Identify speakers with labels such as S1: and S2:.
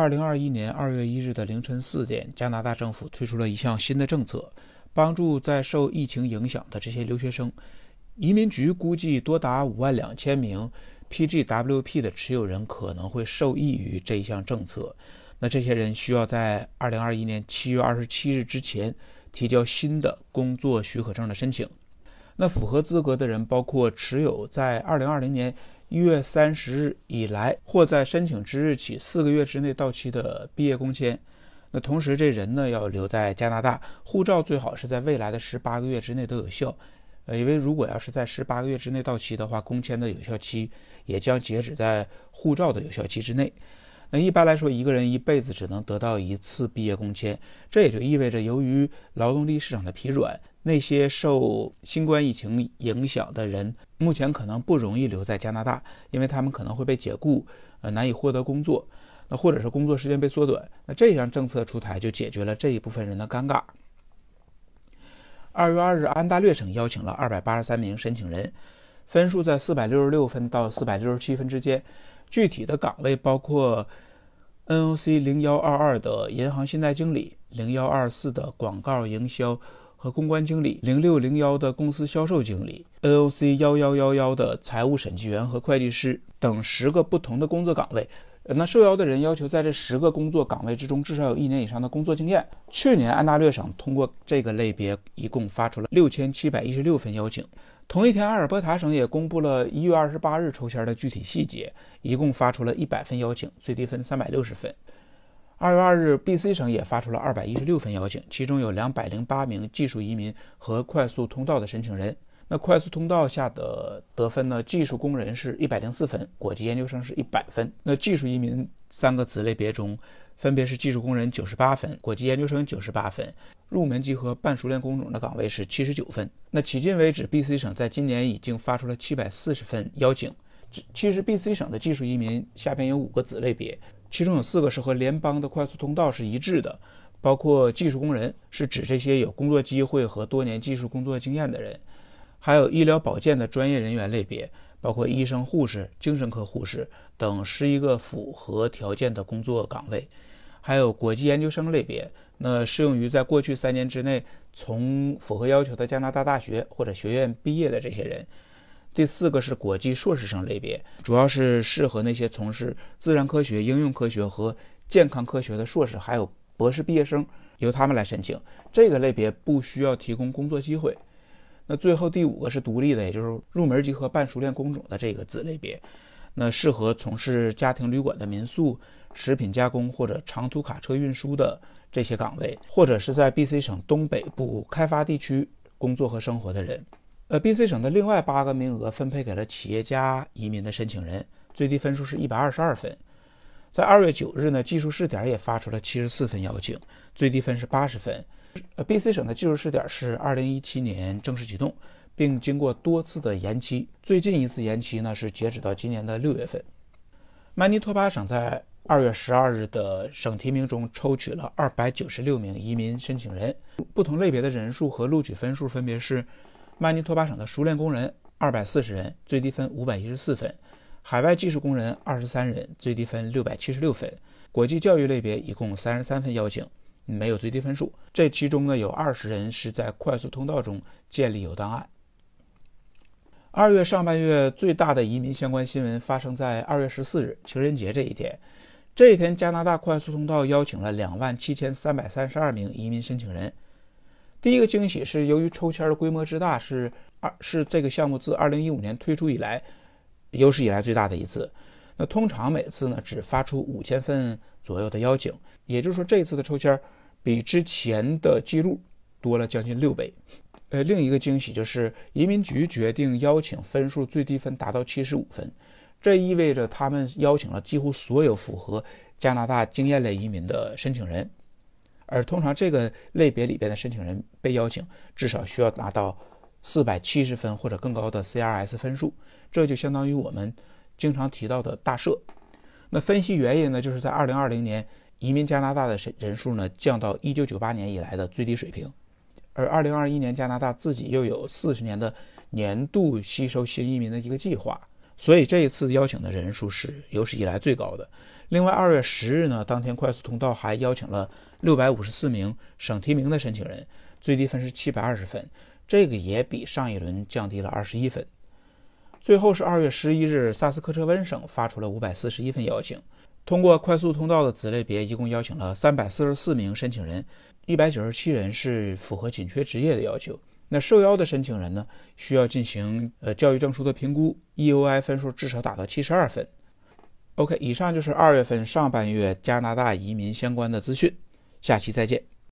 S1: 二零二一年二月一日的凌晨四点，加拿大政府推出了一项新的政策，帮助在受疫情影响的这些留学生。移民局估计多达五万两千名 PGWP 的持有人可能会受益于这一项政策。那这些人需要在二零二一年七月二十七日之前提交新的工作许可证的申请。那符合资格的人包括持有在二零二零年。一月三十日以来，或在申请之日起四个月之内到期的毕业工签。那同时，这人呢要留在加拿大，护照最好是在未来的十八个月之内都有效。呃，因为如果要是在十八个月之内到期的话，工签的有效期也将截止在护照的有效期之内。那一般来说，一个人一辈子只能得到一次毕业工签，这也就意味着，由于劳动力市场的疲软。那些受新冠疫情影响的人，目前可能不容易留在加拿大，因为他们可能会被解雇，呃，难以获得工作，那或者是工作时间被缩短。那这项政策出台就解决了这一部分人的尴尬。二月二日，安大略省邀请了二百八十三名申请人，分数在四百六十六分到四百六十七分之间。具体的岗位包括 NOC 零幺二二的银行信贷经理，零幺二四的广告营销。和公关经理零六零幺的公司销售经理，NOC 幺幺幺幺的财务审计员和会计师等十个不同的工作岗位。那受邀的人要求在这十个工作岗位之中至少有一年以上的工作经验。去年安大略省通过这个类别一共发出了六千七百一十六份邀请。同一天，阿尔伯塔省也公布了一月二十八日抽签的具体细节，一共发出了一百份邀请，最低分三百六十分。二月二日，B.C 省也发出了二百一十六份邀请，其中有两百零八名技术移民和快速通道的申请人。那快速通道下的得分呢？技术工人是一百零四分，国际研究生是一百分。那技术移民三个子类别中，分别是技术工人九十八分，国际研究生九十八分，入门级和半熟练工种的岗位是七十九分。那迄今为止，B.C 省在今年已经发出了七百四十份邀请。其实，B.C 省的技术移民下边有五个子类别。其中有四个是和联邦的快速通道是一致的，包括技术工人，是指这些有工作机会和多年技术工作经验的人；还有医疗保健的专业人员类别，包括医生、护士、精神科护士等十一个符合条件的工作岗位；还有国际研究生类别，那适用于在过去三年之内从符合要求的加拿大大学或者学院毕业的这些人。第四个是国际硕士生类别，主要是适合那些从事自然科学、应用科学和健康科学的硕士，还有博士毕业生，由他们来申请。这个类别不需要提供工作机会。那最后第五个是独立的，也就是入门级和半熟练工种的这个子类别，那适合从事家庭旅馆的民宿、食品加工或者长途卡车运输的这些岗位，或者是在 BC 省东北部开发地区工作和生活的人。呃，B.C 省的另外八个名额分配给了企业家移民的申请人，最低分数是一百二十二分。在二月九日呢，技术试点也发出了七十四份邀请，最低分是八十分。呃，B.C 省的技术试点是二零一七年正式启动，并经过多次的延期，最近一次延期呢是截止到今年的六月份。曼尼托巴省在二月十二日的省提名中抽取了二百九十六名移民申请人，不同类别的人数和录取分数分别是。曼尼托巴省的熟练工人二百四十人，最低分五百一十四分；海外技术工人二十三人，最低分六百七十六分。国际教育类别一共三十三份邀请，没有最低分数。这其中呢，有二十人是在快速通道中建立有档案。二月上半月最大的移民相关新闻发生在二月十四日情人节这一天。这一天，加拿大快速通道邀请了两万七千三百三十二名移民申请人。第一个惊喜是，由于抽签的规模之大，是二是这个项目自二零一五年推出以来有史以来最大的一次。那通常每次呢只发出五千份左右的邀请，也就是说这次的抽签比之前的记录多了将近六倍。呃，另一个惊喜就是移民局决定邀请分数最低分达到七十五分，这意味着他们邀请了几乎所有符合加拿大经验类移民的申请人。而通常这个类别里边的申请人被邀请，至少需要达到四百七十分或者更高的 CRS 分数，这就相当于我们经常提到的大赦。那分析原因呢，就是在二零二零年移民加拿大的人数呢降到一九九八年以来的最低水平，而二零二一年加拿大自己又有四十年的年度吸收新移民的一个计划，所以这一次邀请的人数是有史以来最高的。另外，二月十日呢，当天快速通道还邀请了六百五十四名省提名的申请人，最低分是七百二十分，这个也比上一轮降低了二十一分。最后是二月十一日，萨斯科彻温省发出了五百四十一份邀请，通过快速通道的子类别，一共邀请了三百四十四名申请人，一百九十七人是符合紧缺职业的要求。那受邀的申请人呢，需要进行呃教育证书的评估，EOI 分数至少达到七十二分。OK，以上就是二月份上半月加拿大移民相关的资讯，下期再见。